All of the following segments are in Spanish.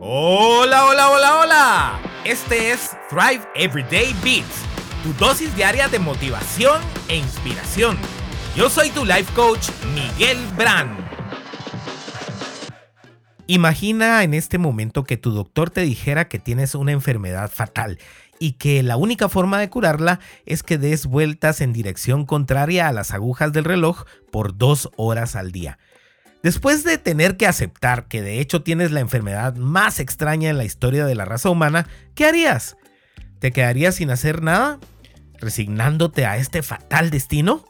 Hola, hola, hola, hola. Este es Thrive Everyday Beats, tu dosis diaria de motivación e inspiración. Yo soy tu life coach, Miguel Brand. Imagina en este momento que tu doctor te dijera que tienes una enfermedad fatal y que la única forma de curarla es que des vueltas en dirección contraria a las agujas del reloj por dos horas al día. Después de tener que aceptar que de hecho tienes la enfermedad más extraña en la historia de la raza humana, ¿qué harías? ¿Te quedarías sin hacer nada? ¿Resignándote a este fatal destino?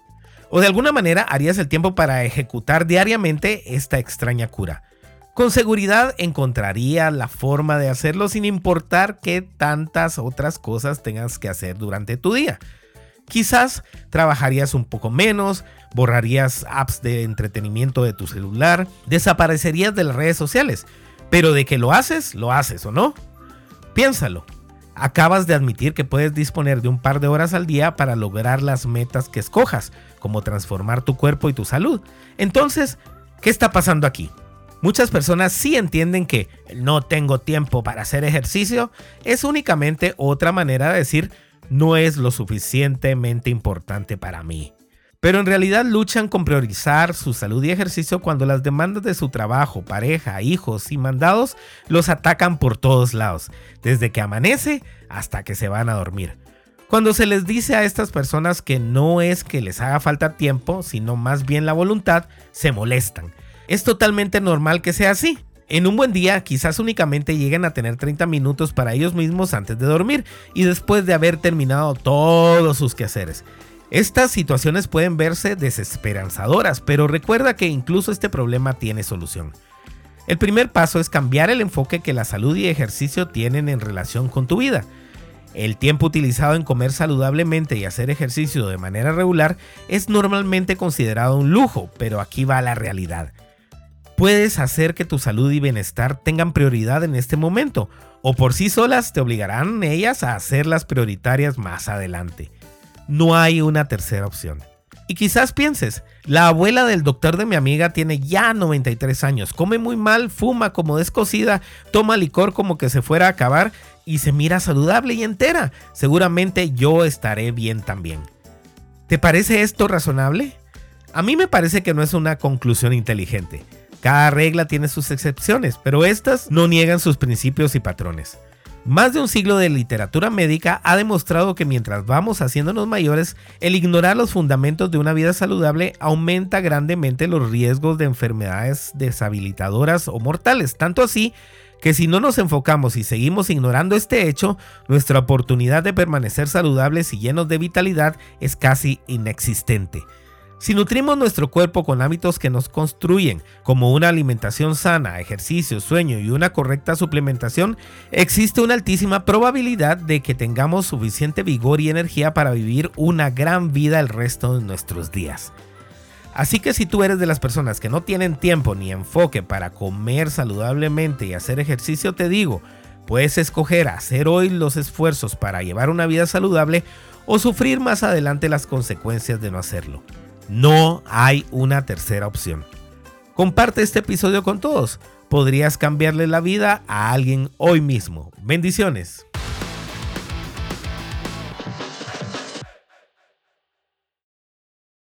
¿O de alguna manera harías el tiempo para ejecutar diariamente esta extraña cura? Con seguridad encontrarías la forma de hacerlo sin importar qué tantas otras cosas tengas que hacer durante tu día. Quizás trabajarías un poco menos, borrarías apps de entretenimiento de tu celular, desaparecerías de las redes sociales, pero de que lo haces, lo haces o no. Piénsalo. Acabas de admitir que puedes disponer de un par de horas al día para lograr las metas que escojas, como transformar tu cuerpo y tu salud. Entonces, ¿qué está pasando aquí? Muchas personas sí entienden que no tengo tiempo para hacer ejercicio es únicamente otra manera de decir no es lo suficientemente importante para mí. Pero en realidad luchan con priorizar su salud y ejercicio cuando las demandas de su trabajo, pareja, hijos y mandados los atacan por todos lados, desde que amanece hasta que se van a dormir. Cuando se les dice a estas personas que no es que les haga falta tiempo, sino más bien la voluntad, se molestan. Es totalmente normal que sea así. En un buen día quizás únicamente lleguen a tener 30 minutos para ellos mismos antes de dormir y después de haber terminado todos sus quehaceres. Estas situaciones pueden verse desesperanzadoras, pero recuerda que incluso este problema tiene solución. El primer paso es cambiar el enfoque que la salud y ejercicio tienen en relación con tu vida. El tiempo utilizado en comer saludablemente y hacer ejercicio de manera regular es normalmente considerado un lujo, pero aquí va la realidad. Puedes hacer que tu salud y bienestar tengan prioridad en este momento, o por sí solas te obligarán ellas a hacerlas prioritarias más adelante no hay una tercera opción. Y quizás pienses, la abuela del doctor de mi amiga tiene ya 93 años, come muy mal, fuma como descosida, toma licor como que se fuera a acabar y se mira saludable y entera. Seguramente yo estaré bien también. ¿Te parece esto razonable? A mí me parece que no es una conclusión inteligente. Cada regla tiene sus excepciones, pero estas no niegan sus principios y patrones. Más de un siglo de literatura médica ha demostrado que mientras vamos haciéndonos mayores, el ignorar los fundamentos de una vida saludable aumenta grandemente los riesgos de enfermedades deshabilitadoras o mortales, tanto así que si no nos enfocamos y seguimos ignorando este hecho, nuestra oportunidad de permanecer saludables y llenos de vitalidad es casi inexistente. Si nutrimos nuestro cuerpo con hábitos que nos construyen, como una alimentación sana, ejercicio, sueño y una correcta suplementación, existe una altísima probabilidad de que tengamos suficiente vigor y energía para vivir una gran vida el resto de nuestros días. Así que si tú eres de las personas que no tienen tiempo ni enfoque para comer saludablemente y hacer ejercicio, te digo, puedes escoger hacer hoy los esfuerzos para llevar una vida saludable o sufrir más adelante las consecuencias de no hacerlo. No hay una tercera opción. Comparte este episodio con todos. Podrías cambiarle la vida a alguien hoy mismo. Bendiciones.